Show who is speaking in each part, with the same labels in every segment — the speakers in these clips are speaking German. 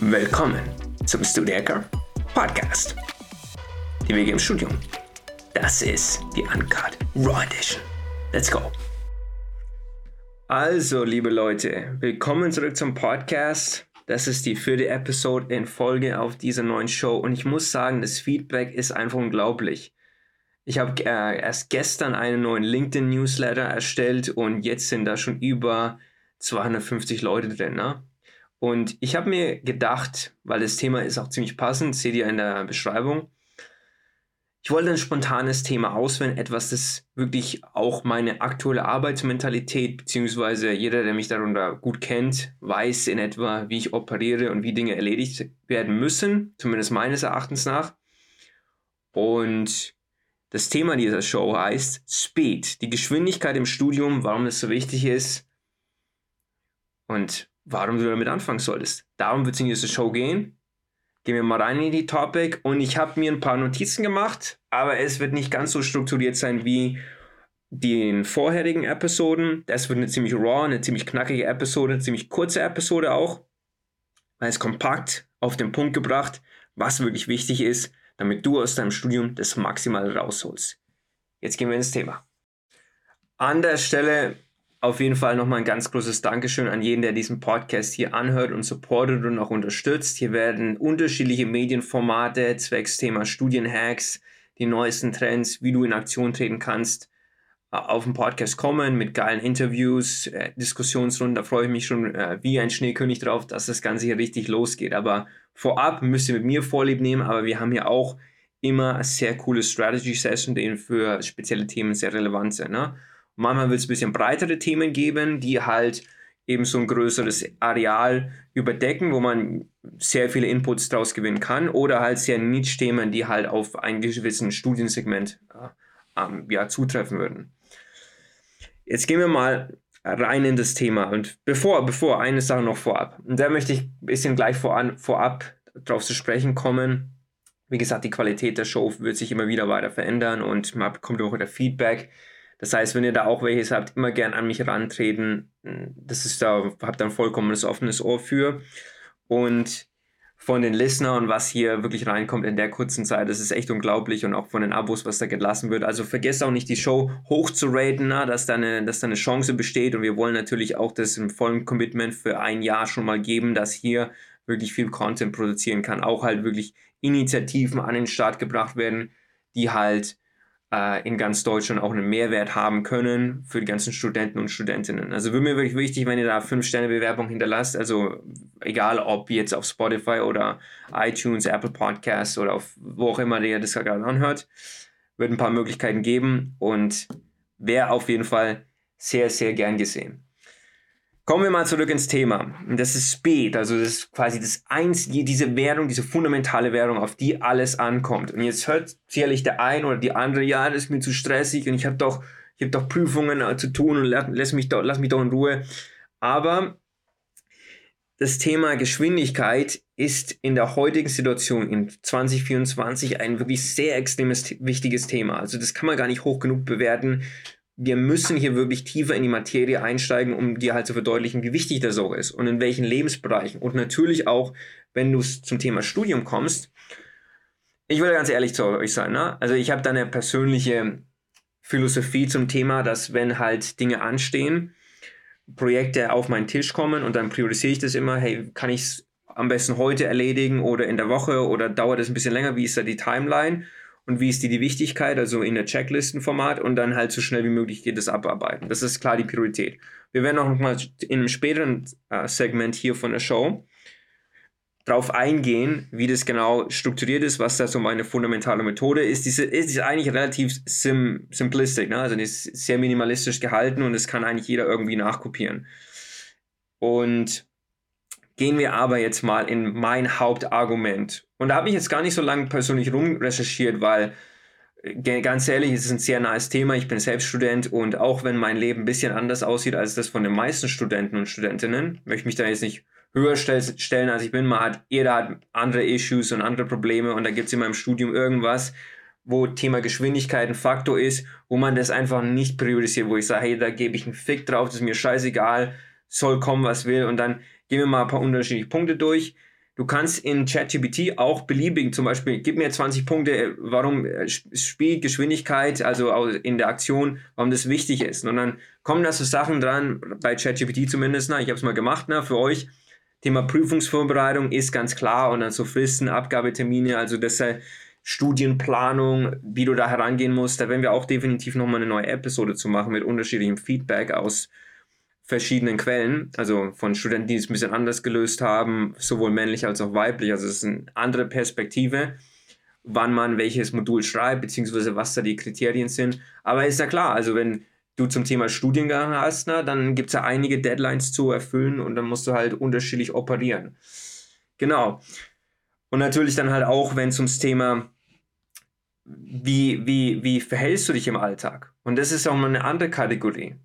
Speaker 1: Willkommen zum Studiaker Podcast. Die Wege im Studium. Das ist die Uncut Raw Edition. Let's go. Also, liebe Leute, willkommen zurück zum Podcast. Das ist die vierte Episode in Folge auf dieser neuen Show und ich muss sagen, das Feedback ist einfach unglaublich. Ich habe äh, erst gestern einen neuen LinkedIn-Newsletter erstellt und jetzt sind da schon über 250 Leute drin. Ne? Und ich habe mir gedacht, weil das Thema ist auch ziemlich passend, seht ihr in der Beschreibung, ich wollte ein spontanes Thema auswählen, etwas, das wirklich auch meine aktuelle Arbeitsmentalität, beziehungsweise jeder, der mich darunter gut kennt, weiß in etwa, wie ich operiere und wie Dinge erledigt werden müssen, zumindest meines Erachtens nach. Und das Thema dieser Show heißt Speed, die Geschwindigkeit im Studium, warum das so wichtig ist und warum du damit anfangen solltest. Darum wird es in dieser Show gehen. Gehen wir mal rein in die Topic und ich habe mir ein paar Notizen gemacht, aber es wird nicht ganz so strukturiert sein wie den vorherigen Episoden. Das wird eine ziemlich raw, eine ziemlich knackige Episode, eine ziemlich kurze Episode auch. Weil es kompakt auf den Punkt gebracht, was wirklich wichtig ist, damit du aus deinem Studium das Maximale rausholst. Jetzt gehen wir ins Thema. An der Stelle auf jeden Fall nochmal ein ganz großes Dankeschön an jeden, der diesen Podcast hier anhört und supportet und auch unterstützt. Hier werden unterschiedliche Medienformate zwecks Thema Studienhacks, die neuesten Trends, wie du in Aktion treten kannst, auf den Podcast kommen mit geilen Interviews, äh, Diskussionsrunden. Da freue ich mich schon äh, wie ein Schneekönig drauf, dass das Ganze hier richtig losgeht. Aber vorab müsst ihr mit mir Vorlieb nehmen, aber wir haben hier auch immer sehr coole Strategy Session, die für spezielle Themen sehr relevant sind. Ne? Manchmal wird es ein bisschen breitere Themen geben, die halt eben so ein größeres Areal überdecken, wo man sehr viele Inputs daraus gewinnen kann. Oder halt sehr Niche-Themen, die halt auf ein gewissen Studiensegment äh, ähm, ja, zutreffen würden. Jetzt gehen wir mal rein in das Thema. Und bevor, bevor, eine Sache noch vorab. Und da möchte ich ein bisschen gleich voran, vorab darauf zu sprechen kommen. Wie gesagt, die Qualität der Show wird sich immer wieder weiter verändern und man bekommt auch wieder Feedback. Das heißt, wenn ihr da auch welches habt, immer gern an mich rantreten. Das ist da, habt ein vollkommenes offenes Ohr für. Und von den Listenern, was hier wirklich reinkommt in der kurzen Zeit, das ist echt unglaublich und auch von den Abos, was da gelassen wird. Also vergesst auch nicht, die Show hoch zu raten, dass, da dass da eine Chance besteht und wir wollen natürlich auch das im vollen Commitment für ein Jahr schon mal geben, dass hier wirklich viel Content produzieren kann. Auch halt wirklich Initiativen an den Start gebracht werden, die halt äh, in ganz Deutschland auch einen Mehrwert haben können für die ganzen Studenten und Studentinnen. Also würde mir wirklich wichtig, wenn ihr da 5-Sterne-Bewerbung hinterlasst, also egal ob jetzt auf Spotify oder iTunes, Apple Podcasts oder auf wo auch immer ihr das gerade anhört, wird ein paar Möglichkeiten geben und wäre auf jeden Fall sehr, sehr gern gesehen. Kommen wir mal zurück ins Thema. Das ist Speed, also das ist quasi das eins, diese Währung, diese fundamentale Währung, auf die alles ankommt. Und jetzt hört sicherlich der ein oder die andere, ja, das ist mir zu stressig und ich habe doch, ich habe doch Prüfungen äh, zu tun und lass mich doch, lass mich doch in Ruhe. Aber das Thema Geschwindigkeit ist in der heutigen Situation in 2024 ein wirklich sehr extremes wichtiges Thema. Also das kann man gar nicht hoch genug bewerten, wir müssen hier wirklich tiefer in die Materie einsteigen, um dir halt zu verdeutlichen, wie wichtig das auch ist und in welchen Lebensbereichen. Und natürlich auch, wenn du zum Thema Studium kommst. Ich will ganz ehrlich zu euch sein. Ne? Also ich habe da eine persönliche Philosophie zum Thema, dass wenn halt Dinge anstehen, Projekte auf meinen Tisch kommen und dann priorisiere ich das immer, hey, kann ich es am besten heute erledigen oder in der Woche oder dauert es ein bisschen länger, wie ist da die Timeline? Und wie ist die, die Wichtigkeit, also in der Checklistenformat und dann halt so schnell wie möglich geht es abarbeiten. Das ist klar die Priorität. Wir werden auch nochmal in einem späteren äh, Segment hier von der Show drauf eingehen, wie das genau strukturiert ist, was da so meine fundamentale Methode ist. Diese ist eigentlich relativ sim simplistisch, ne? also die ist sehr minimalistisch gehalten und es kann eigentlich jeder irgendwie nachkopieren. Und Gehen wir aber jetzt mal in mein Hauptargument. Und da habe ich jetzt gar nicht so lange persönlich rumrecherchiert, weil äh, ganz ehrlich, es ist ein sehr nahes Thema. Ich bin selbst Student und auch wenn mein Leben ein bisschen anders aussieht als das von den meisten Studenten und Studentinnen, möchte ich mich da jetzt nicht höher stellen, als ich bin. Man hat, jeder hat andere Issues und andere Probleme und da gibt es in meinem Studium irgendwas, wo Thema Geschwindigkeit ein Faktor ist, wo man das einfach nicht priorisiert, wo ich sage, hey, da gebe ich einen Fick drauf, das ist mir scheißegal, soll kommen, was will und dann gehen wir mal ein paar unterschiedliche Punkte durch. Du kannst in ChatGPT auch beliebigen, zum Beispiel, gib mir 20 Punkte, warum äh, Spielgeschwindigkeit, also in der Aktion, warum das wichtig ist. Und dann kommen da so Sachen dran, bei ChatGPT zumindest, na, ich habe es mal gemacht, na, für euch. Thema Prüfungsvorbereitung ist ganz klar und dann so Fristen, Abgabetermine, also das ist Studienplanung, wie du da herangehen musst. Da werden wir auch definitiv nochmal eine neue Episode zu machen mit unterschiedlichem Feedback aus verschiedenen Quellen, also von Studenten, die es ein bisschen anders gelöst haben, sowohl männlich als auch weiblich. Also es ist eine andere Perspektive, wann man welches Modul schreibt, beziehungsweise was da die Kriterien sind. Aber ist ja klar, also wenn du zum Thema Studiengang hast, na, dann gibt es ja einige Deadlines zu erfüllen und dann musst du halt unterschiedlich operieren. Genau. Und natürlich dann halt auch, wenn es ums Thema, wie, wie, wie verhältst du dich im Alltag? Und das ist auch mal eine andere Kategorie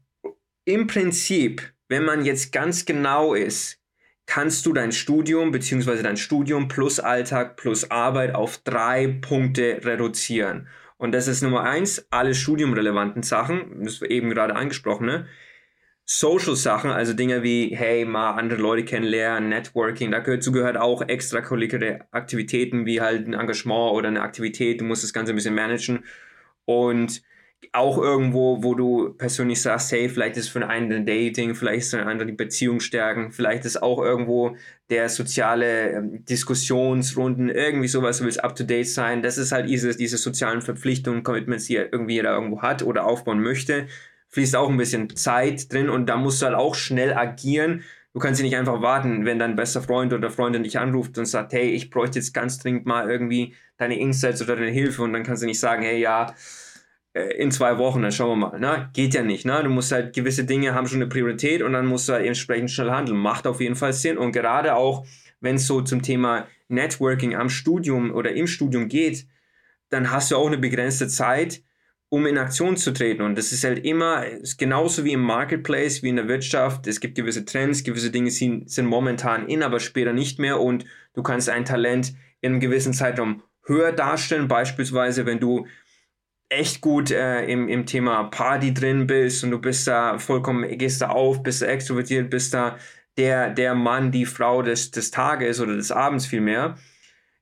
Speaker 1: im Prinzip, wenn man jetzt ganz genau ist, kannst du dein Studium bzw. dein Studium plus Alltag plus Arbeit auf drei Punkte reduzieren. Und das ist Nummer eins, alle studiumrelevanten Sachen, das war eben gerade angesprochen, ne? Social Sachen, also Dinge wie, hey, mal andere Leute kennenlernen, Networking, dazu gehört auch extracurricular Aktivitäten wie halt ein Engagement oder eine Aktivität, du musst das Ganze ein bisschen managen. Und auch irgendwo, wo du persönlich sagst, hey, vielleicht ist für einen ein Dating, vielleicht ist für einen anderen die Beziehung stärken, vielleicht ist auch irgendwo der soziale ähm, Diskussionsrunden, irgendwie sowas, du willst up to date sein. Das ist halt diese, diese sozialen Verpflichtungen, Commitments, die irgendwie jeder irgendwo hat oder aufbauen möchte. Fließt auch ein bisschen Zeit drin und da musst du halt auch schnell agieren. Du kannst nicht einfach warten, wenn dein bester Freund oder Freundin dich anruft und sagt, hey, ich bräuchte jetzt ganz dringend mal irgendwie deine Insights oder deine Hilfe und dann kannst du nicht sagen, hey, ja, in zwei Wochen, dann schauen wir mal. Ne? Geht ja nicht. Ne? Du musst halt gewisse Dinge haben schon eine Priorität und dann musst du halt entsprechend schnell handeln. Macht auf jeden Fall Sinn. Und gerade auch, wenn es so zum Thema Networking am Studium oder im Studium geht, dann hast du auch eine begrenzte Zeit, um in Aktion zu treten. Und das ist halt immer, ist genauso wie im Marketplace, wie in der Wirtschaft. Es gibt gewisse Trends, gewisse Dinge sind, sind momentan in, aber später nicht mehr. Und du kannst ein Talent in einem gewissen Zeitraum höher darstellen. Beispielsweise, wenn du echt gut äh, im, im Thema Party drin bist und du bist da vollkommen, gehst da auf, bist da extrovertiert, bist da der, der Mann, die Frau des, des Tages oder des Abends vielmehr.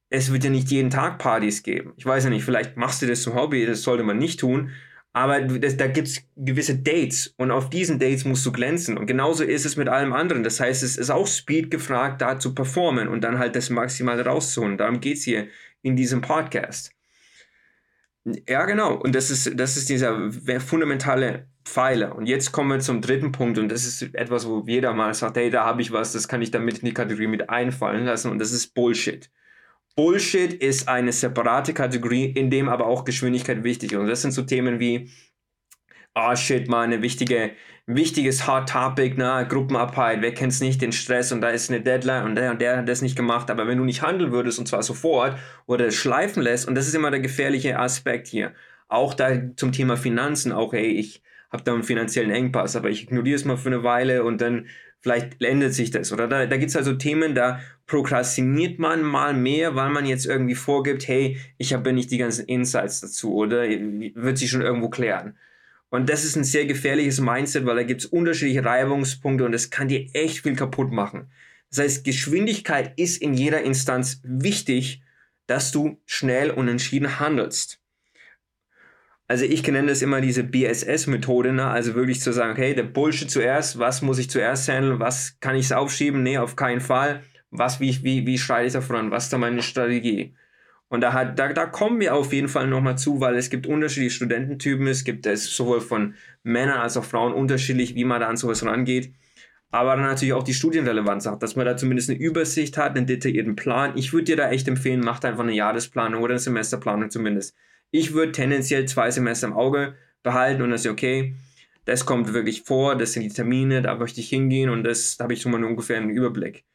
Speaker 1: Es wird ja nicht jeden Tag Partys geben. Ich weiß ja nicht, vielleicht machst du das zum Hobby, das sollte man nicht tun. Aber das, da gibt es gewisse Dates und auf diesen Dates musst du glänzen. Und genauso ist es mit allem anderen. Das heißt, es ist auch Speed gefragt, da zu performen und dann halt das Maximale rauszuholen. Darum geht es hier in diesem Podcast. Ja, genau. Und das ist, das ist dieser fundamentale Pfeiler. Und jetzt kommen wir zum dritten Punkt. Und das ist etwas, wo jeder mal sagt, hey, da habe ich was, das kann ich damit in die Kategorie mit einfallen lassen. Und das ist Bullshit. Bullshit ist eine separate Kategorie, in dem aber auch Geschwindigkeit wichtig ist. Und das sind so Themen wie oh shit, mal eine wichtige, wichtiges Hot Topic, ne, Gruppenarbeit, wer kennt's nicht, den Stress und da ist eine Deadline und der und der hat das nicht gemacht, aber wenn du nicht handeln würdest und zwar sofort oder schleifen lässt und das ist immer der gefährliche Aspekt hier, auch da zum Thema Finanzen, auch hey, ich habe da einen finanziellen Engpass, aber ich ignoriere es mal für eine Weile und dann vielleicht ändert sich das. Oder da, da gibt es also Themen, da prokrastiniert man mal mehr, weil man jetzt irgendwie vorgibt, hey, ich habe nicht die ganzen Insights dazu oder wird sich schon irgendwo klären. Und das ist ein sehr gefährliches Mindset, weil da gibt es unterschiedliche Reibungspunkte und das kann dir echt viel kaputt machen. Das heißt, Geschwindigkeit ist in jeder Instanz wichtig, dass du schnell und entschieden handelst. Also ich nenne das immer diese BSS-Methode, ne? also wirklich zu sagen, okay, der Bullshit zuerst, was muss ich zuerst handeln, was kann ich aufschieben, nee, auf keinen Fall, was, wie, wie, wie schreite ich da voran, was ist da meine Strategie? Und da, hat, da, da kommen wir auf jeden Fall nochmal zu, weil es gibt unterschiedliche Studententypen. Es gibt es sowohl von Männern als auch Frauen unterschiedlich, wie man da an sowas rangeht. Aber dann natürlich auch die Studienrelevanz hat, dass man da zumindest eine Übersicht hat, einen detaillierten Plan. Ich würde dir da echt empfehlen, macht einfach eine Jahresplanung oder eine Semesterplanung zumindest. Ich würde tendenziell zwei Semester im Auge behalten und dann ist okay, das kommt wirklich vor, das sind die Termine, da möchte ich hingehen und das, da habe ich schon mal ungefähr einen Überblick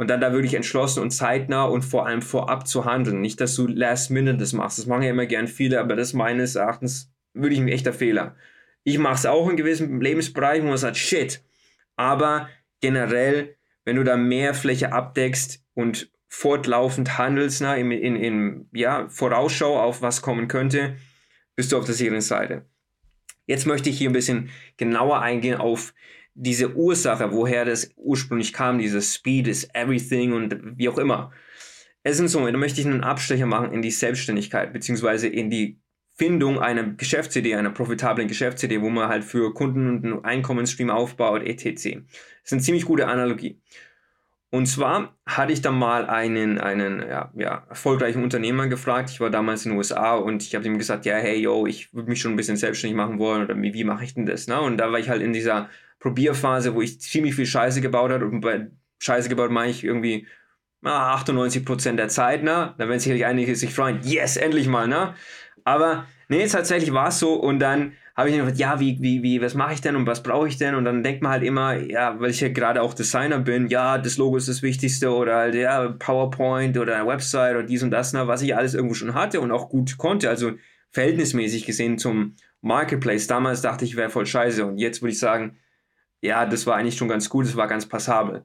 Speaker 1: und dann da wirklich entschlossen und zeitnah und vor allem vorab zu handeln. Nicht, dass du last minute das machst. Das machen ja immer gern viele, aber das meines Erachtens wirklich ein echter Fehler. Ich mache es auch in gewissen Lebensbereichen, wo man sagt, shit. Aber generell, wenn du da mehr Fläche abdeckst und fortlaufend handelst, na, in, in, in ja, Vorausschau auf was kommen könnte, bist du auf der sicheren Seite. Jetzt möchte ich hier ein bisschen genauer eingehen auf diese Ursache, woher das ursprünglich kam, dieses Speed is everything und wie auch immer. Es ist so, da möchte ich einen Abstecher machen in die Selbstständigkeit, beziehungsweise in die Findung einer Geschäftsidee, einer profitablen Geschäftsidee, wo man halt für Kunden einen Einkommensstream aufbaut, etc. Das ist eine ziemlich gute Analogie. Und zwar hatte ich dann mal einen, einen ja, ja, erfolgreichen Unternehmer gefragt. Ich war damals in den USA und ich habe ihm gesagt, ja, hey, yo, ich würde mich schon ein bisschen selbstständig machen wollen oder wie, wie mache ich denn das? Ne? Und da war ich halt in dieser Probierphase, wo ich ziemlich viel Scheiße gebaut habe. Und bei Scheiße gebaut meine ich irgendwie na, 98% der Zeit, ne? Da werden sicherlich einige sich freuen, yes, endlich mal, ne? Aber nee, tatsächlich war es so und dann habe ich mir gedacht, ja, wie, wie, wie, was mache ich denn und was brauche ich denn? Und dann denkt man halt immer, ja, weil ich ja gerade auch Designer bin, ja, das Logo ist das Wichtigste oder halt, ja, PowerPoint oder Website oder dies und das, ne, was ich alles irgendwo schon hatte und auch gut konnte. Also verhältnismäßig gesehen zum Marketplace. Damals dachte ich, wäre voll scheiße und jetzt würde ich sagen, ja, das war eigentlich schon ganz gut, das war ganz passabel.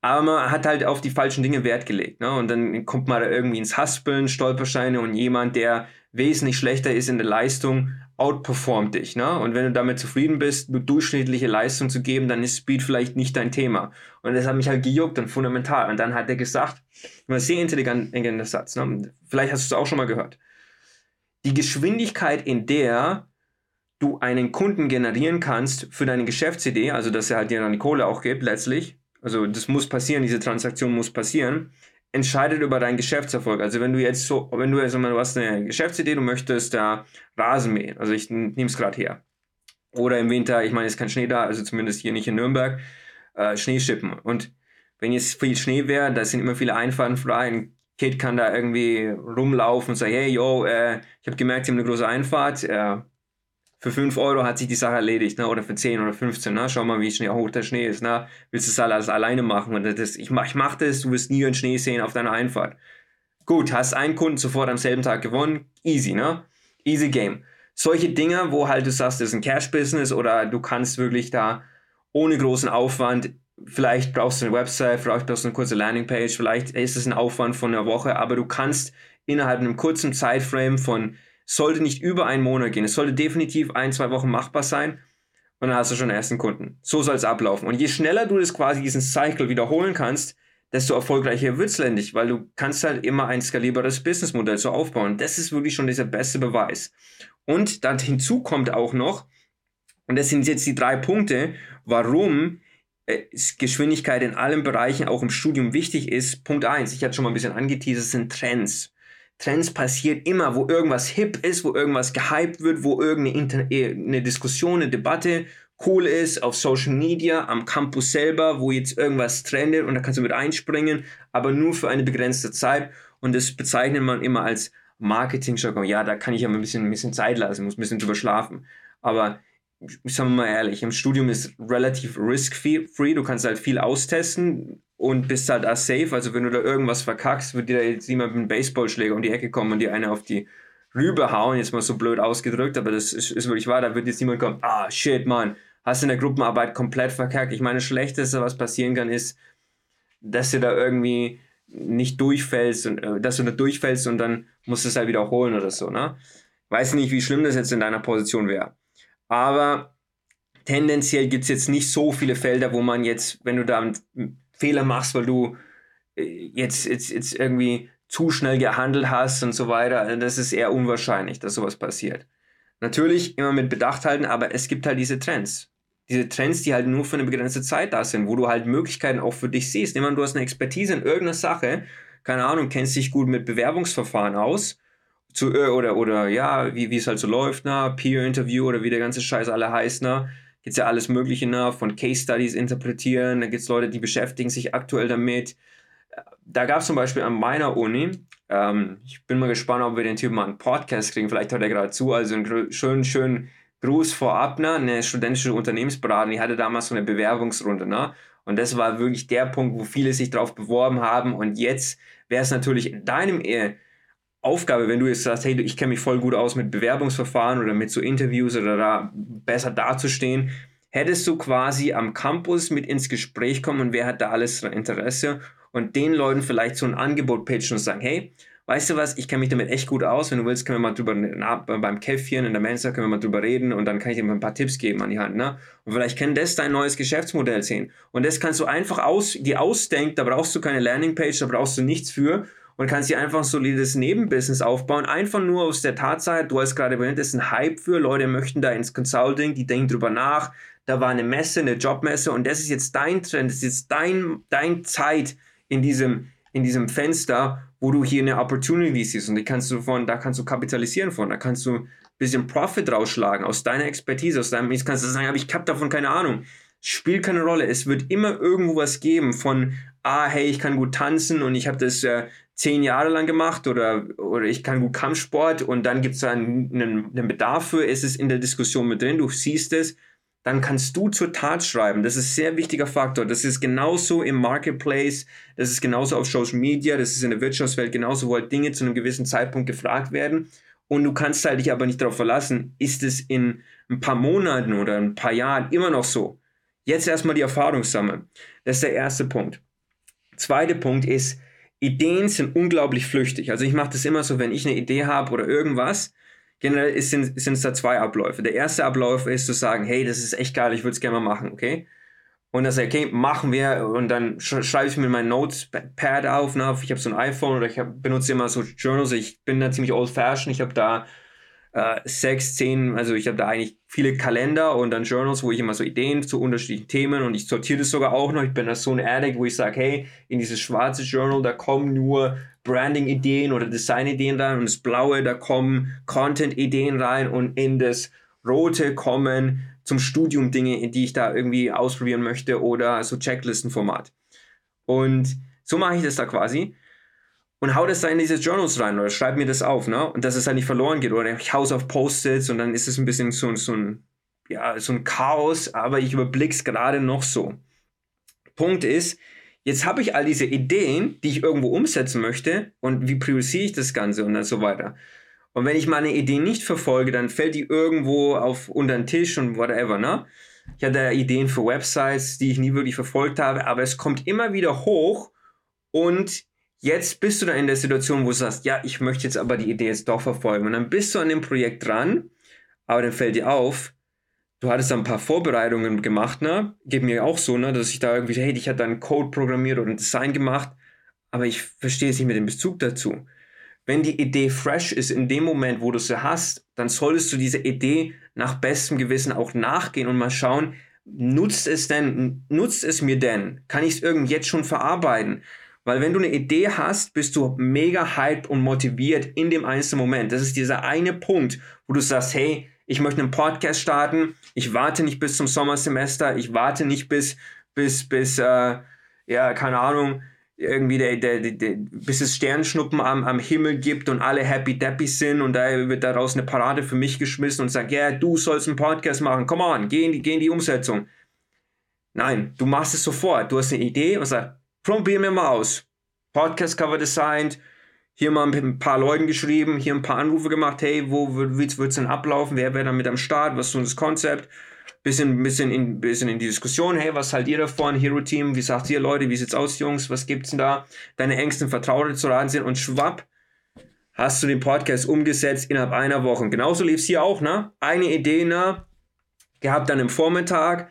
Speaker 1: Aber man hat halt auf die falschen Dinge Wert gelegt. Ne? Und dann kommt man da irgendwie ins Haspeln, Stolperscheine und jemand, der wesentlich schlechter ist in der Leistung, outperformt dich. Ne? Und wenn du damit zufrieden bist, eine durchschnittliche Leistung zu geben, dann ist Speed vielleicht nicht dein Thema. Und das hat mich halt gejuckt und fundamental. Und dann hat er gesagt, ein sehr intelligenter Satz, ne? vielleicht hast du es auch schon mal gehört. Die Geschwindigkeit, in der du einen Kunden generieren kannst für deine Geschäftsidee, also dass er halt dir dann die Kohle auch gibt letztlich, also das muss passieren, diese Transaktion muss passieren, entscheidet über deinen Geschäftserfolg. Also wenn du jetzt so, wenn du jetzt mal, du hast eine Geschäftsidee, du möchtest da Rasen mähen, also ich nehme es gerade her. Oder im Winter, ich meine, es ist kein Schnee da, also zumindest hier nicht in Nürnberg, äh, Schnee schippen. Und wenn jetzt viel Schnee wäre, da sind immer viele Einfahrten frei, ein Kid kann da irgendwie rumlaufen und sagen, hey, yo, äh, ich habe gemerkt, sie haben eine große Einfahrt, äh, für 5 Euro hat sich die Sache erledigt, ne? oder für 10 oder 15, ne? schau mal, wie schnell hoch der Schnee ist, ne? willst du das alles alleine machen? Und das, ich, mach, ich mach das, du wirst nie einen Schnee sehen auf deiner Einfahrt. Gut, hast einen Kunden sofort am selben Tag gewonnen, easy, ne? Easy game. Solche Dinge, wo halt du sagst, das ist ein Cash-Business oder du kannst wirklich da ohne großen Aufwand, vielleicht brauchst du eine Website, vielleicht brauchst du eine kurze Landingpage, vielleicht ist es ein Aufwand von einer Woche, aber du kannst innerhalb einem kurzen Zeitframe von sollte nicht über einen Monat gehen. Es sollte definitiv ein, zwei Wochen machbar sein. Und dann hast du schon den ersten Kunden. So soll es ablaufen. Und je schneller du das quasi diesen Cycle wiederholen kannst, desto erfolgreicher wird es letztlich, weil du kannst halt immer ein skalierbares Businessmodell so aufbauen. Das ist wirklich schon dieser beste Beweis. Und dann hinzu kommt auch noch, und das sind jetzt die drei Punkte, warum äh, Geschwindigkeit in allen Bereichen, auch im Studium wichtig ist. Punkt eins, ich hatte schon mal ein bisschen angeteasert, sind Trends. Trends passieren immer, wo irgendwas hip ist, wo irgendwas gehypt wird, wo irgendeine äh, eine Diskussion, eine Debatte cool ist, auf Social Media, am Campus selber, wo jetzt irgendwas trendet und da kannst du mit einspringen, aber nur für eine begrenzte Zeit und das bezeichnet man immer als Marketing-Jargon. Ja, da kann ich ja ein bisschen, ein bisschen Zeit lassen, muss ein bisschen drüber schlafen. Aber sagen wir mal ehrlich, im Studium ist relativ risk-free, du kannst halt viel austesten, und bist halt da safe. Also wenn du da irgendwas verkackst, wird dir da jetzt niemand mit einem Baseballschläger um die Ecke kommen und dir eine auf die Rübe hauen, jetzt mal so blöd ausgedrückt, aber das ist, ist wirklich wahr, da wird jetzt niemand kommen, ah shit, Mann, hast in der Gruppenarbeit komplett verkackt. Ich meine, das Schlechteste, was passieren kann, ist, dass du da irgendwie nicht durchfällst und äh, dass du da durchfällst und dann musst du es halt wiederholen oder so, ne? Weiß nicht, wie schlimm das jetzt in deiner Position wäre. Aber tendenziell gibt es jetzt nicht so viele Felder, wo man jetzt, wenn du da Fehler machst, weil du äh, jetzt, jetzt, jetzt irgendwie zu schnell gehandelt hast und so weiter. Also das ist eher unwahrscheinlich, dass sowas passiert. Natürlich immer mit Bedacht halten, aber es gibt halt diese Trends. Diese Trends, die halt nur für eine begrenzte Zeit da sind, wo du halt Möglichkeiten auch für dich siehst. Nehmen du hast eine Expertise in irgendeiner Sache, keine Ahnung, kennst dich gut mit Bewerbungsverfahren aus, zu, äh, oder, oder ja, wie, es halt so läuft, na, Peer-Interview oder wie der ganze Scheiß alle heißt, na, gibt es ja alles Mögliche ne? von Case Studies interpretieren, da gibt es Leute, die beschäftigen sich aktuell damit. Da gab es zum Beispiel an meiner Uni, ähm, ich bin mal gespannt, ob wir den Typen mal einen Podcast kriegen, vielleicht hört er gerade zu, also einen schönen, schönen Gruß vorab, ne? eine studentische Unternehmensberatung, die hatte damals so eine Bewerbungsrunde, ne? Und das war wirklich der Punkt, wo viele sich drauf beworben haben. Und jetzt wäre es natürlich in deinem Ehe Aufgabe, wenn du jetzt sagst, hey, ich kenne mich voll gut aus mit Bewerbungsverfahren oder mit so Interviews oder da besser dazustehen, hättest du quasi am Campus mit ins Gespräch kommen und wer hat da alles Interesse und den Leuten vielleicht so ein Angebot pitchen und sagen, hey, weißt du was, ich kenne mich damit echt gut aus, wenn du willst, können wir mal drüber, na, beim Käffchen in der Mensa können wir mal drüber reden und dann kann ich dir mal ein paar Tipps geben an die Hand, ne? Und vielleicht kann das dein neues Geschäftsmodell sehen. Und das kannst du einfach aus, die ausdenken, da brauchst du keine Landingpage, da brauchst du nichts für und kannst dir einfach ein solides Nebenbusiness aufbauen, einfach nur aus der Tatsache, du hast gerade erwähnt, das ist ein Hype für, Leute möchten da ins Consulting, die denken drüber nach, da war eine Messe, eine Jobmesse und das ist jetzt dein Trend, das ist jetzt dein, dein Zeit in diesem, in diesem Fenster, wo du hier eine Opportunity siehst und die kannst du von, da kannst du kapitalisieren von, da kannst du ein bisschen Profit rausschlagen aus deiner Expertise, aus deinem, jetzt kannst du sagen, aber ich habe davon keine Ahnung. Spielt keine Rolle. Es wird immer irgendwo was geben von, ah, hey, ich kann gut tanzen und ich habe das äh, zehn Jahre lang gemacht oder, oder ich kann gut Kampfsport und dann gibt es einen, einen, einen Bedarf für, es ist in der Diskussion mit drin, du siehst es, dann kannst du zur Tat schreiben. Das ist ein sehr wichtiger Faktor. Das ist genauso im Marketplace, das ist genauso auf Social Media, das ist in der Wirtschaftswelt genauso, wo halt Dinge zu einem gewissen Zeitpunkt gefragt werden. Und du kannst halt dich aber nicht darauf verlassen, ist es in ein paar Monaten oder ein paar Jahren immer noch so. Jetzt erstmal die Erfahrung sammeln. Das ist der erste Punkt. Zweiter Punkt ist, Ideen sind unglaublich flüchtig. Also ich mache das immer so, wenn ich eine Idee habe oder irgendwas, generell sind, es da zwei Abläufe. Der erste Ablauf ist zu sagen, hey, das ist echt geil, ich würde es gerne mal machen, okay? Und dann sage ich, okay, machen wir und dann sch schreibe ich mir mein Notepad auf. Ne? Ich habe so ein iPhone oder ich hab, benutze immer so Journals. Ich bin da ziemlich old-fashioned. Ich habe da äh, sechs, zehn, also ich habe da eigentlich viele Kalender und dann Journals, wo ich immer so Ideen zu unterschiedlichen Themen und ich sortiere das sogar auch noch. Ich bin da so ein Addict, wo ich sage, hey, in dieses schwarze Journal, da kommen nur Branding-Ideen oder Design-Ideen rein und das blaue, da kommen Content-Ideen rein und in das rote kommen zum Studium Dinge, die ich da irgendwie ausprobieren möchte oder so Checklistenformat. Und so mache ich das da quasi und hau das da in diese Journals rein oder schreib mir das auf, ne? Und dass es halt nicht verloren geht. Oder ich hau's auf Post-its und dann ist es ein bisschen so, so ein, ja, so ein Chaos, aber ich überblick's gerade noch so. Punkt ist, jetzt habe ich all diese Ideen, die ich irgendwo umsetzen möchte und wie priorisiere ich das Ganze und dann so weiter. Und wenn ich meine Idee nicht verfolge, dann fällt die irgendwo auf unter den Tisch und whatever, ne? Ich hatte Ideen für Websites, die ich nie wirklich verfolgt habe, aber es kommt immer wieder hoch und Jetzt bist du da in der Situation, wo du sagst, ja, ich möchte jetzt aber die Idee jetzt doch verfolgen. Und dann bist du an dem Projekt dran, aber dann fällt dir auf, du hattest da ein paar Vorbereitungen gemacht, ne? Geht mir auch so, ne? Dass ich da irgendwie, hey, ich hatte einen Code programmiert oder ein Design gemacht, aber ich verstehe es nicht mit dem Bezug dazu. Wenn die Idee fresh ist in dem Moment, wo du sie hast, dann solltest du diese Idee nach bestem Gewissen auch nachgehen und mal schauen, nutzt es denn, nutzt es mir denn? Kann ich es irgendwie jetzt schon verarbeiten? Weil wenn du eine Idee hast, bist du mega hyped und motiviert in dem einzelnen Moment. Das ist dieser eine Punkt, wo du sagst, hey, ich möchte einen Podcast starten, ich warte nicht bis zum Sommersemester, ich warte nicht bis, bis, bis, äh, ja, keine Ahnung, irgendwie der, der, der, der, bis es Sternschnuppen am, am Himmel gibt und alle happy dappy sind und da wird daraus eine Parade für mich geschmissen und sagt, ja, yeah, du sollst einen Podcast machen, come on, geh in die, geh in die Umsetzung. Nein, du machst es sofort. Du hast eine Idee und sagst, probieren wir mal aus. Podcast-Cover designt, hier mal ein paar Leuten geschrieben, hier ein paar Anrufe gemacht, hey, wo wird es denn ablaufen, wer wäre da mit am Start, was ist das Konzept, bisschen, bisschen, in, bisschen in die Diskussion, hey, was haltet ihr davon, Hero Team, wie sagt ihr Leute, wie sieht's aus, Jungs, was gibt's denn da, deine engsten Vertraute zu raten sind. Und schwapp, hast du den Podcast umgesetzt innerhalb einer Woche. Und genauso lief es hier auch, ne? Eine Idee, ne? Gehabt dann im Vormittag,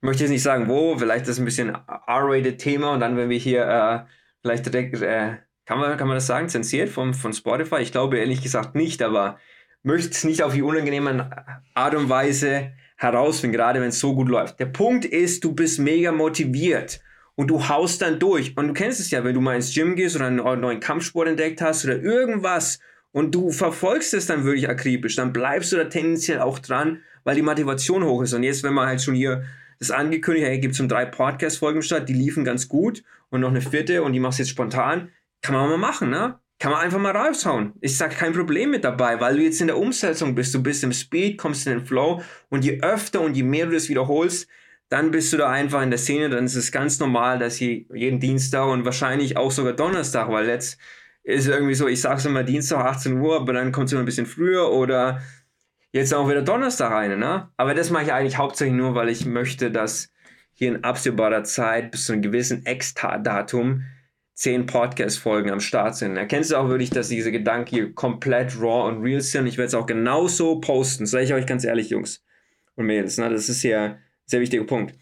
Speaker 1: möchte jetzt nicht sagen, wo, vielleicht ist ein bisschen R-rated Thema und dann, wenn wir hier äh, vielleicht direkt, äh, kann, man, kann man das sagen, zensiert von, von Spotify? Ich glaube ehrlich gesagt nicht, aber möchte es nicht auf die unangenehme Art und Weise herausfinden, gerade wenn es so gut läuft. Der Punkt ist, du bist mega motiviert und du haust dann durch. Und du kennst es ja, wenn du mal ins Gym gehst oder einen neuen Kampfsport entdeckt hast oder irgendwas und du verfolgst es dann wirklich akribisch, dann bleibst du da tendenziell auch dran, weil die Motivation hoch ist. Und jetzt, wenn man halt schon hier das angekündigt, hey, gibt es um drei Podcast-Folgen statt, die liefen ganz gut und noch eine vierte und die machst du jetzt spontan, kann man mal machen, ne? Kann man einfach mal raushauen. Ich sag kein Problem mit dabei, weil du jetzt in der Umsetzung bist, du bist im Speed, kommst in den Flow und je öfter und je mehr du das wiederholst, dann bist du da einfach in der Szene, dann ist es ganz normal, dass je, jeden Dienstag und wahrscheinlich auch sogar Donnerstag, weil jetzt ist irgendwie so, ich sag's immer Dienstag 18 Uhr, aber dann kommt es immer ein bisschen früher oder jetzt auch wieder Donnerstag rein, ne? Aber das mache ich eigentlich hauptsächlich nur, weil ich möchte, dass hier in absehbarer Zeit bis zu einem gewissen Ex-Datum zehn Podcast-Folgen am Start sind. Erkennst du auch wirklich, dass diese Gedanken hier komplett raw und real sind. Ich werde es auch genauso posten, sage ich euch ganz ehrlich, Jungs und Mädels. Ne? Das ist ja ein sehr wichtiger Punkt.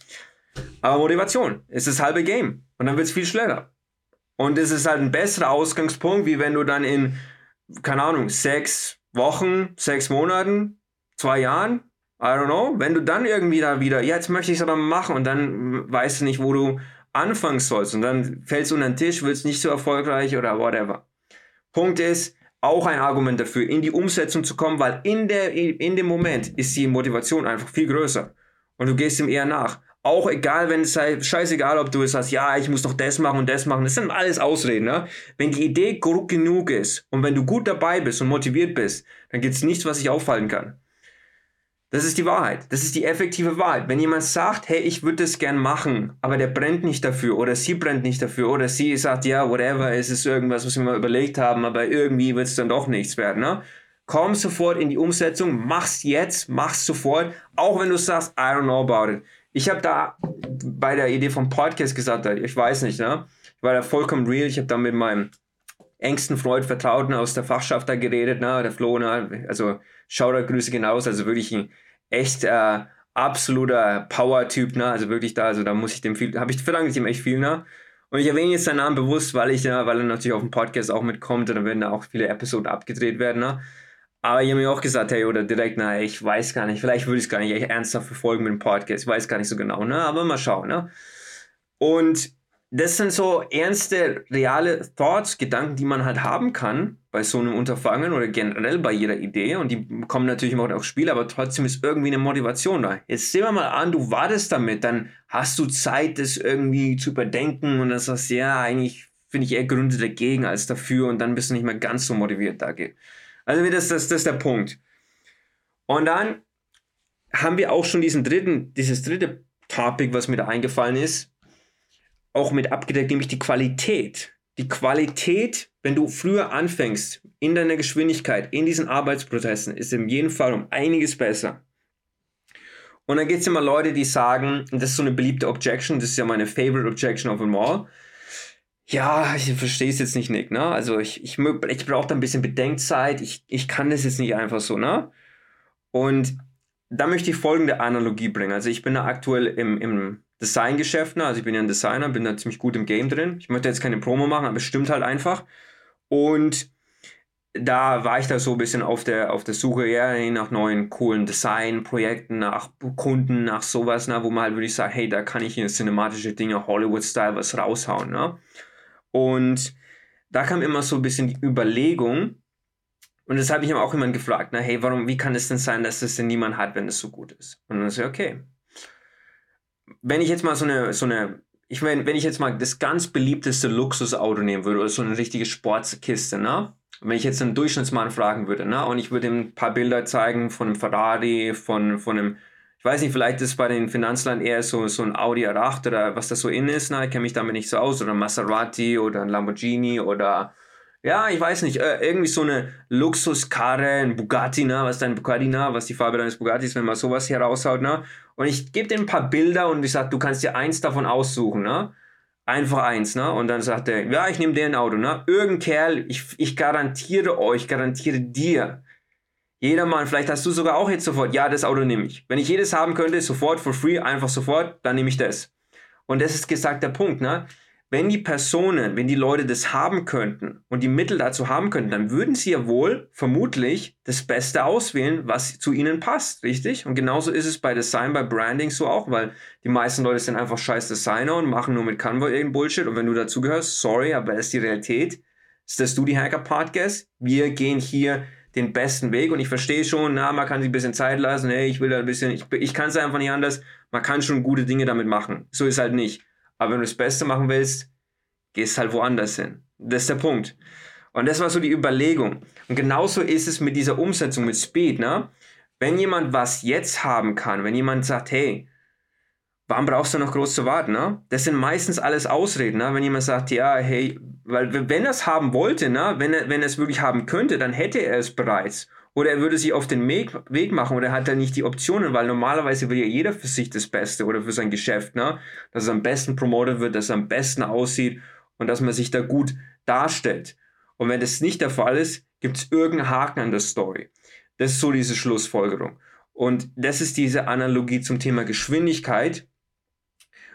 Speaker 1: Aber Motivation ist das halbe Game. Und dann wird es viel schneller. Und es ist halt ein besserer Ausgangspunkt, wie wenn du dann in, keine Ahnung, sechs Wochen, sechs Monaten, zwei Jahren, I don't know, wenn du dann irgendwie da wieder, ja, jetzt möchte ich es aber machen und dann weißt du nicht, wo du anfangen sollst und dann fällst du unter den Tisch, wirst nicht so erfolgreich oder whatever. Punkt ist, auch ein Argument dafür, in die Umsetzung zu kommen, weil in, der, in dem Moment ist die Motivation einfach viel größer und du gehst ihm eher nach. Auch egal, wenn es sei, scheißegal, ob du es sagst, ja, ich muss doch das machen und das machen, das sind alles Ausreden. Ne? Wenn die Idee genug ist und wenn du gut dabei bist und motiviert bist, dann gibt es nichts, was sich aufhalten kann. Das ist die Wahrheit. Das ist die effektive Wahrheit. Wenn jemand sagt, hey, ich würde das gern machen, aber der brennt nicht dafür oder sie brennt nicht dafür oder sie sagt, ja, whatever, es ist irgendwas, was wir mal überlegt haben, aber irgendwie wird es dann doch nichts werden. Ne? Komm sofort in die Umsetzung, mach's jetzt, mach's sofort, auch wenn du sagst, I don't know about it. Ich habe da bei der Idee vom Podcast gesagt, ich weiß nicht, ne? Ich war da vollkommen real, ich habe da mit meinem engsten Freund, Vertrauten aus der Fachschaft da geredet, ne? Der Flo, ne? Also Shoutout, Grüße hinaus, also wirklich ein echt äh, absoluter Power-Typ, ne? Also wirklich da, also da muss ich dem viel, habe ich verlange ich ihm echt viel, ne? Und ich erwähne jetzt seinen Namen bewusst, weil ich, ja, weil er natürlich auf dem Podcast auch mitkommt und dann werden da auch viele Episoden abgedreht werden, ne? Aber ich habe mir auch gesagt, hey, oder direkt, na, ich weiß gar nicht, vielleicht würde ich es gar nicht echt ernsthaft verfolgen mit dem Podcast, ich weiß gar nicht so genau, ne? Aber mal schauen, ne? Und das sind so ernste, reale Thoughts, Gedanken, die man halt haben kann bei so einem Unterfangen oder generell bei jeder Idee. Und die kommen natürlich immer aufs Spiel, aber trotzdem ist irgendwie eine Motivation da. Jetzt sehen wir mal an, du wartest damit, dann hast du Zeit, das irgendwie zu überdenken und dann sagst du, ja, eigentlich finde ich eher Gründe dagegen als dafür und dann bist du nicht mehr ganz so motiviert dagegen. Also das, das, das ist der Punkt. Und dann haben wir auch schon diesen dritten, dieses dritte Topic, was mir da eingefallen ist, auch mit abgedeckt, nämlich die Qualität. Die Qualität, wenn du früher anfängst, in deiner Geschwindigkeit, in diesen Arbeitsprozessen, ist in jedem Fall um einiges besser. Und dann gibt es immer Leute, die sagen, das ist so eine beliebte Objection, das ist ja meine favorite Objection of them all. Ja, ich verstehe es jetzt nicht, Nick, ne? Also ich, ich, ich brauche da ein bisschen Bedenkzeit, ich, ich kann das jetzt nicht einfach so, ne? Und da möchte ich folgende Analogie bringen. Also ich bin da aktuell im, im Designgeschäften. Also ich bin ja ein Designer, bin da ziemlich gut im Game drin. Ich möchte jetzt keine Promo machen, aber es stimmt halt einfach. Und da war ich da so ein bisschen auf der, auf der Suche ja, nach neuen coolen Designprojekten, nach Kunden, nach sowas, ne, wo man halt wirklich sagt, hey, da kann ich hier cinematische Dinge, Hollywood-Style was raushauen. Ne? Und da kam immer so ein bisschen die Überlegung, und das habe ich auch jemand gefragt, na, hey, warum, wie kann es denn sein, dass das denn niemand hat, wenn es so gut ist? Und dann so, okay, wenn ich jetzt mal so eine, so eine, ich meine, wenn ich jetzt mal das ganz beliebteste Luxusauto nehmen würde oder so eine richtige Sportkiste, ne? Wenn ich jetzt einen Durchschnittsmann fragen würde, ne? Und ich würde ihm ein paar Bilder zeigen von einem Ferrari, von, von einem, ich weiß nicht, vielleicht ist bei den Finanzland eher so, so ein Audi R8 oder was das so in ist, ne? Ich kenne mich damit nicht so aus. Oder Maserati oder ein Lamborghini oder ja, ich weiß nicht, äh, irgendwie so eine Luxuskarre, ein Bugatti, ne? Was dein Bugatti, ne? Was die Farbe deines Bugattis, wenn man sowas hier raushaut, ne? Und ich gebe dir ein paar Bilder und ich sage, du kannst dir eins davon aussuchen, ne? Einfach eins, ne? Und dann sagt er, ja, ich nehme den Auto, ne? Irgendein Kerl, ich, ich garantiere euch, garantiere dir, jeder Mann, vielleicht hast du sogar auch jetzt sofort, ja, das Auto nehme ich. Wenn ich jedes haben könnte, sofort, for free, einfach sofort, dann nehme ich das. Und das ist gesagt der Punkt, ne? Wenn die Personen, wenn die Leute das haben könnten und die Mittel dazu haben könnten, dann würden sie ja wohl vermutlich das Beste auswählen, was zu ihnen passt, richtig? Und genauso ist es bei Design, bei Branding so auch, weil die meisten Leute sind einfach scheiß Designer und machen nur mit Canva irgendein Bullshit. Und wenn du dazugehörst, sorry, aber das ist die Realität. Ist das du die Hacker Podcast? Wir gehen hier den besten Weg und ich verstehe schon, na, man kann sich ein bisschen Zeit lassen, hey, ich will da ein bisschen, ich, ich kann es einfach nicht anders. Man kann schon gute Dinge damit machen. So ist halt nicht. Aber wenn du das Beste machen willst, gehst halt woanders hin. Das ist der Punkt. Und das war so die Überlegung. Und genauso ist es mit dieser Umsetzung, mit Speed. Ne? Wenn jemand was jetzt haben kann, wenn jemand sagt, hey, warum brauchst du noch groß zu warten? Ne? Das sind meistens alles Ausreden. Ne? Wenn jemand sagt, ja, hey, weil wenn er es haben wollte, ne? wenn, er, wenn er es wirklich haben könnte, dann hätte er es bereits. Oder er würde sich auf den Weg machen oder hat er nicht die Optionen, weil normalerweise will ja jeder für sich das Beste oder für sein Geschäft, ne? dass es am besten promotet wird, dass es am besten aussieht und dass man sich da gut darstellt. Und wenn das nicht der Fall ist, gibt es irgendeinen Haken an der Story. Das ist so diese Schlussfolgerung. Und das ist diese Analogie zum Thema Geschwindigkeit.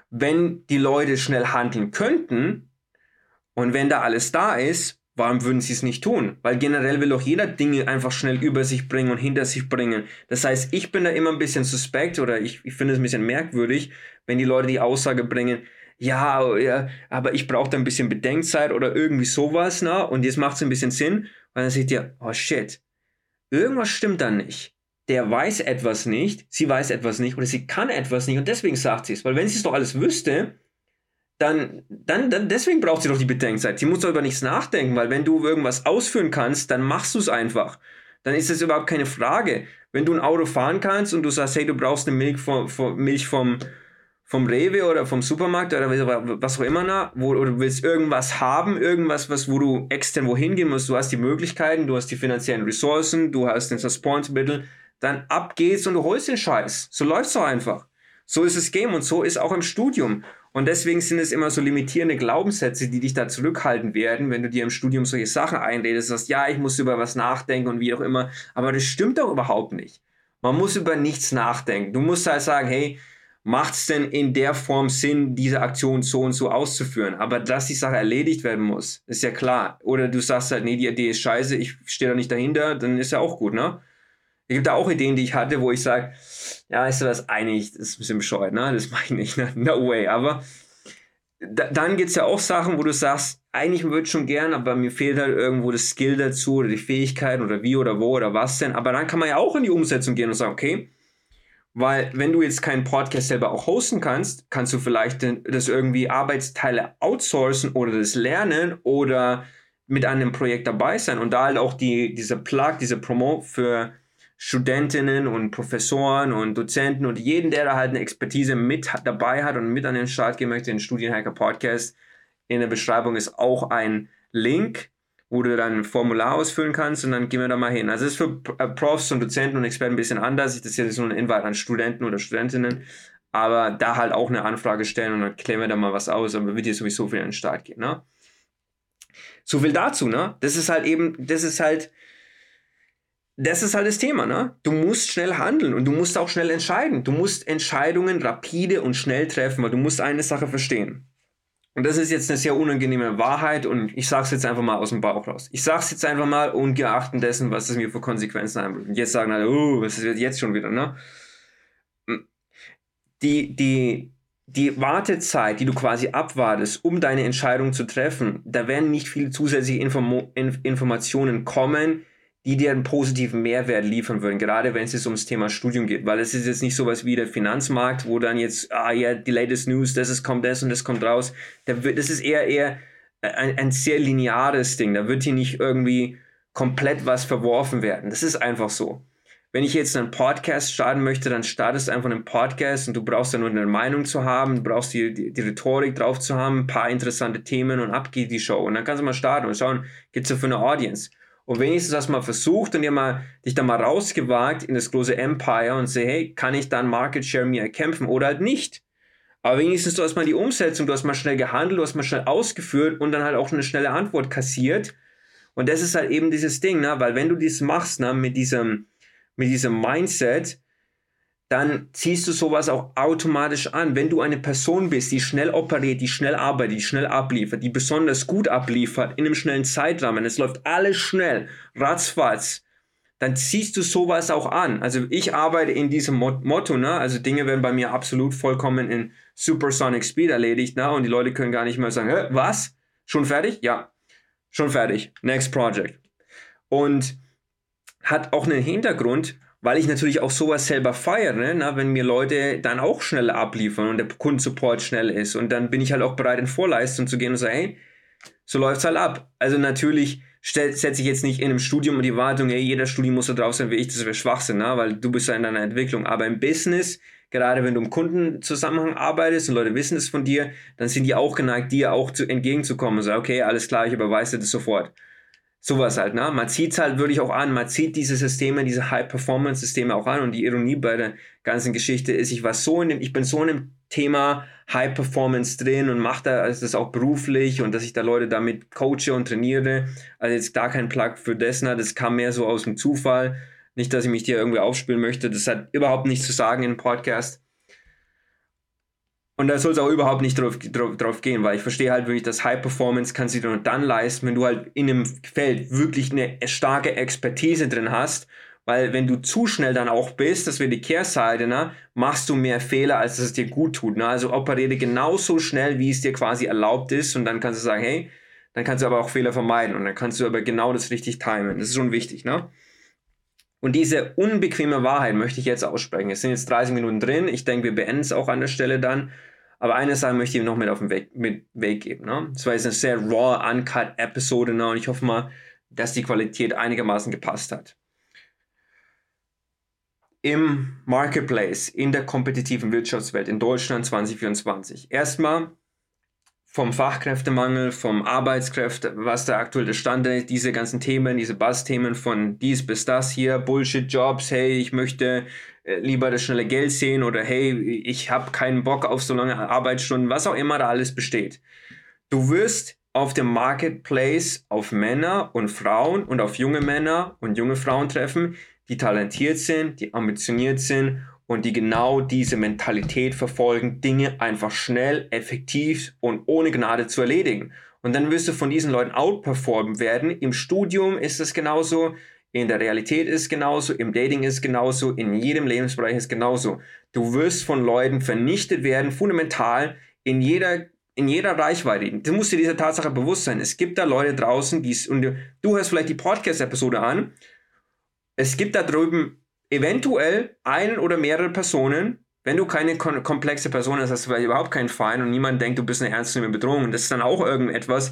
Speaker 1: Wenn die Leute schnell handeln könnten und wenn da alles da ist, warum würden sie es nicht tun? Weil generell will doch jeder Dinge einfach schnell über sich bringen und hinter sich bringen. Das heißt, ich bin da immer ein bisschen suspekt oder ich, ich finde es ein bisschen merkwürdig, wenn die Leute die Aussage bringen, ja, ja aber ich brauche da ein bisschen Bedenkzeit oder irgendwie sowas, na, und jetzt macht es ein bisschen Sinn, weil dann seht ihr, oh shit, irgendwas stimmt da nicht. Der weiß etwas nicht, sie weiß etwas nicht oder sie kann etwas nicht und deswegen sagt sie es. Weil wenn sie es doch alles wüsste, dann, dann, dann, deswegen braucht sie doch die Bedenkzeit. Sie muss doch über nichts nachdenken, weil wenn du irgendwas ausführen kannst, dann machst du es einfach. Dann ist es überhaupt keine Frage. Wenn du ein Auto fahren kannst und du sagst, hey, du brauchst eine Milch vom, vom Milch vom, vom Rewe oder vom Supermarkt oder was auch immer, wo oder du willst irgendwas haben, irgendwas, was, wo du extern wohin gehen musst, du hast die Möglichkeiten, du hast die finanziellen Ressourcen, du hast den Transportmittel, dann ab geht's und du holst den Scheiß. So läuft's doch einfach. So ist das Game und so ist auch im Studium. Und deswegen sind es immer so limitierende Glaubenssätze, die dich da zurückhalten werden, wenn du dir im Studium solche Sachen einredest, sagst, ja, ich muss über was nachdenken und wie auch immer. Aber das stimmt doch überhaupt nicht. Man muss über nichts nachdenken. Du musst halt sagen, hey, macht es denn in der Form Sinn, diese Aktion so und so auszuführen? Aber dass die Sache erledigt werden muss, ist ja klar. Oder du sagst halt, nee, die Idee ist scheiße, ich stehe da nicht dahinter, dann ist ja auch gut, ne? Es gibt da auch Ideen, die ich hatte, wo ich sage, ja, ist das eigentlich, das ist ein bisschen bescheuert, ne? Das mache ich nicht, ne? no way. Aber da, dann gibt es ja auch Sachen, wo du sagst, eigentlich würde ich schon gern, aber mir fehlt halt irgendwo das Skill dazu oder die Fähigkeit oder wie oder wo oder was denn. Aber dann kann man ja auch in die Umsetzung gehen und sagen, okay, weil wenn du jetzt keinen Podcast selber auch hosten kannst, kannst du vielleicht das irgendwie Arbeitsteile outsourcen oder das lernen oder mit einem Projekt dabei sein und da halt auch die, diese Plug, diese Promo für Studentinnen und Professoren und Dozenten und jeden, der da halt eine Expertise mit dabei hat und mit an den Start gehen möchte, den Studienhacker Podcast. In der Beschreibung ist auch ein Link, wo du dann ein Formular ausfüllen kannst und dann gehen wir da mal hin. Also es ist für äh, Profs und Dozenten und Experten ein bisschen anders. Das ist jetzt so ein Invite an Studenten oder Studentinnen, aber da halt auch eine Anfrage stellen und dann klären wir da mal was aus, aber wird dir sowieso viel an den Start gehen, ne? So viel dazu, ne? Das ist halt eben, das ist halt, das ist halt das Thema, ne? Du musst schnell handeln und du musst auch schnell entscheiden. Du musst Entscheidungen rapide und schnell treffen, weil du musst eine Sache verstehen. Und das ist jetzt eine sehr unangenehme Wahrheit und ich sage es jetzt einfach mal aus dem Bauch raus. Ich sage es jetzt einfach mal ungeachtet dessen, was es mir für Konsequenzen wird. Und jetzt sagen alle, oh, was ist jetzt schon wieder, ne? Die, die, die Wartezeit, die du quasi abwartest, um deine Entscheidung zu treffen, da werden nicht viele zusätzliche Inform Informationen kommen, die dir einen positiven Mehrwert liefern würden, gerade wenn es jetzt ums Thema Studium geht, weil es ist jetzt nicht sowas wie der Finanzmarkt, wo dann jetzt, ah ja, die latest News, das ist, kommt das und das kommt raus. Da das ist eher, eher ein, ein sehr lineares Ding, da wird hier nicht irgendwie komplett was verworfen werden. Das ist einfach so. Wenn ich jetzt einen Podcast starten möchte, dann startest du einfach einen Podcast und du brauchst dann nur eine Meinung zu haben, du brauchst die, die, die Rhetorik drauf zu haben, ein paar interessante Themen und ab geht die Show. Und dann kannst du mal starten und schauen, gibt es so für eine Audience und wenigstens hast du mal versucht und dir mal, dich da mal rausgewagt in das große Empire und say, hey, kann ich dann Market Share mir erkämpfen oder halt nicht? Aber wenigstens du hast mal die Umsetzung, du hast mal schnell gehandelt, du hast mal schnell ausgeführt und dann halt auch eine schnelle Antwort kassiert. Und das ist halt eben dieses Ding, ne? weil wenn du dies machst, ne, mit diesem, mit diesem Mindset, dann ziehst du sowas auch automatisch an. Wenn du eine Person bist, die schnell operiert, die schnell arbeitet, die schnell abliefert, die besonders gut abliefert in einem schnellen Zeitrahmen, es läuft alles schnell, ratzfatz, dann ziehst du sowas auch an. Also ich arbeite in diesem Motto, ne? Also Dinge werden bei mir absolut vollkommen in Supersonic Speed erledigt, ne? Und die Leute können gar nicht mehr sagen, Hä, was? Schon fertig? Ja, schon fertig. Next Project. Und hat auch einen Hintergrund, weil ich natürlich auch sowas selber feiere, ne? wenn mir Leute dann auch schnell abliefern und der Kundensupport schnell ist. Und dann bin ich halt auch bereit, in Vorleistung zu gehen und sagen, hey, so läuft's halt ab. Also natürlich setze ich jetzt nicht in einem Studium die Wartung, hey, jeder Studium muss so drauf sein wie ich, das wäre Schwachsinn, ne? weil du bist ja in deiner Entwicklung. Aber im Business, gerade wenn du im Kundenzusammenhang arbeitest und Leute wissen es von dir, dann sind die auch geneigt, dir auch zu, entgegenzukommen und sagen, okay, alles klar, ich überweise das sofort. Sowas halt, ne? Man zieht halt wirklich auch an, man zieht diese Systeme, diese High-Performance-Systeme auch an und die Ironie bei der ganzen Geschichte ist, ich war so in dem, ich bin so in einem Thema High Performance drin und mache da also das auch beruflich und dass ich da Leute damit coache und trainiere. Also jetzt gar kein Plug für Desna, das kam mehr so aus dem Zufall. Nicht, dass ich mich dir irgendwie aufspielen möchte. Das hat überhaupt nichts zu sagen im Podcast. Und da soll es auch überhaupt nicht drauf, drauf, drauf, gehen, weil ich verstehe halt wirklich, dass High Performance kannst du nur dann leisten, wenn du halt in einem Feld wirklich eine starke Expertise drin hast weil wenn du zu schnell dann auch bist, das wäre die Kehrseite, ne, machst du mehr Fehler, als es dir gut tut. Ne? Also operiere genauso schnell, wie es dir quasi erlaubt ist und dann kannst du sagen, hey, dann kannst du aber auch Fehler vermeiden und dann kannst du aber genau das richtig timen. Das ist schon wichtig, ne? Und diese unbequeme Wahrheit möchte ich jetzt aussprechen. Es sind jetzt 30 Minuten drin. Ich denke, wir beenden es auch an der Stelle dann. Aber eine Sache möchte ich noch mit auf den Weg, mit Weg geben. Ne? Das war jetzt eine sehr raw, uncut Episode ne? und ich hoffe mal, dass die Qualität einigermaßen gepasst hat im Marketplace, in der kompetitiven Wirtschaftswelt in Deutschland 2024? Erstmal vom Fachkräftemangel, vom Arbeitskräfte, was der Stand ist, diese ganzen Themen, diese Bass-Themen von dies bis das hier, Bullshit-Jobs, hey, ich möchte lieber das schnelle Geld sehen oder hey, ich habe keinen Bock auf so lange Arbeitsstunden, was auch immer da alles besteht. Du wirst auf dem Marketplace auf Männer und Frauen und auf junge Männer und junge Frauen treffen, die talentiert sind, die ambitioniert sind und die genau diese Mentalität verfolgen, Dinge einfach schnell, effektiv und ohne Gnade zu erledigen. Und dann wirst du von diesen Leuten outperformen werden. Im Studium ist es genauso, in der Realität ist es genauso, im Dating ist es genauso, in jedem Lebensbereich ist es genauso. Du wirst von Leuten vernichtet werden, fundamental in jeder in jeder Reichweite. Du musst dir dieser Tatsache bewusst sein. Es gibt da Leute draußen, die und du hörst vielleicht die Podcast-Episode an es gibt da drüben eventuell ein oder mehrere Personen, wenn du keine komplexe Person hast, hast du vielleicht überhaupt keinen Feind und niemand denkt, du bist eine ernstzunehmende Bedrohung. Das ist dann auch irgendetwas,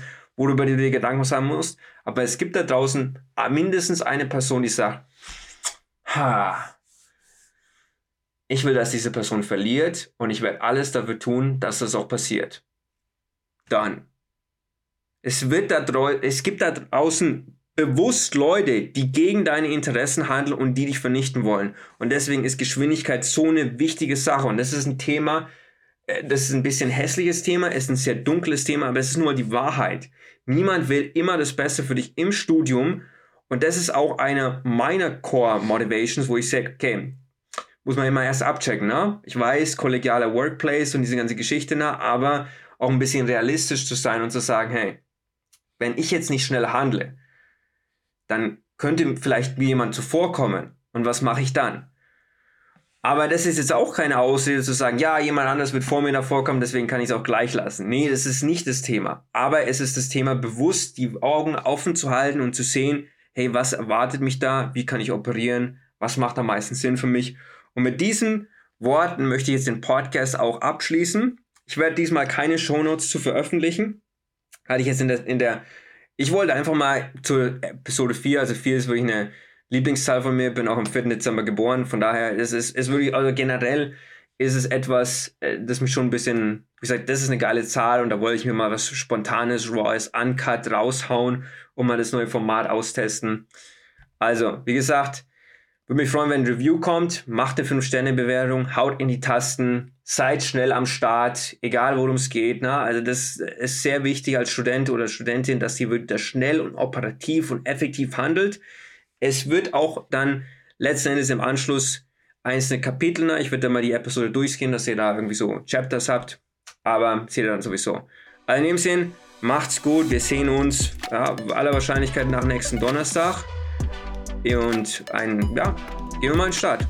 Speaker 1: wo du dir Gedanken machen musst. Aber es gibt da draußen mindestens eine Person, die sagt, ha, ich will, dass diese Person verliert und ich werde alles dafür tun, dass das auch passiert. Dann. Es wird da, es gibt da draußen bewusst Leute, die gegen deine Interessen handeln und die dich vernichten wollen. Und deswegen ist Geschwindigkeit so eine wichtige Sache. Und das ist ein Thema, das ist ein bisschen hässliches Thema, ist ein sehr dunkles Thema, aber es ist nur die Wahrheit. Niemand will immer das Beste für dich im Studium. Und das ist auch eine meiner Core Motivations, wo ich sage, okay, muss man immer erst abchecken, ne? Ich weiß, kollegialer Workplace und diese ganze Geschichte, ne? aber auch ein bisschen realistisch zu sein und zu sagen, hey, wenn ich jetzt nicht schnell handle, dann könnte vielleicht mir jemand zuvorkommen. Und was mache ich dann? Aber das ist jetzt auch keine Ausrede zu sagen, ja, jemand anders wird vor mir davor kommen, deswegen kann ich es auch gleich lassen. Nee, das ist nicht das Thema. Aber es ist das Thema, bewusst die Augen offen zu halten und zu sehen, hey, was erwartet mich da? Wie kann ich operieren? Was macht am meisten Sinn für mich? Und mit diesen Worten möchte ich jetzt den Podcast auch abschließen. Ich werde diesmal keine Shownotes zu veröffentlichen. Hatte ich jetzt in der, in der ich wollte einfach mal zur Episode 4, also 4 ist wirklich eine Lieblingszahl von mir, bin auch am 4. Dezember geboren, von daher ist es ist wirklich, also generell ist es etwas, äh, das mich schon ein bisschen, wie gesagt, das ist eine geile Zahl und da wollte ich mir mal was Spontanes, Raws, Uncut raushauen und mal das neue Format austesten. Also, wie gesagt, würde mich freuen, wenn ein Review kommt. Macht eine 5-Sterne-Bewertung, haut in die Tasten, seid schnell am Start, egal worum es geht. Ne? Also das ist sehr wichtig als Student oder Studentin, dass sie wirklich schnell und operativ und effektiv handelt. Es wird auch dann letzten Endes im Anschluss einzelne Kapitel, ne? ich würde dann mal die Episode durchgehen, dass ihr da irgendwie so Chapters habt, aber seht ihr dann sowieso. Also in dem Sinn, macht's gut, wir sehen uns ja, aller Wahrscheinlichkeit nach nächsten Donnerstag und ein, ja, wir mal in den Start.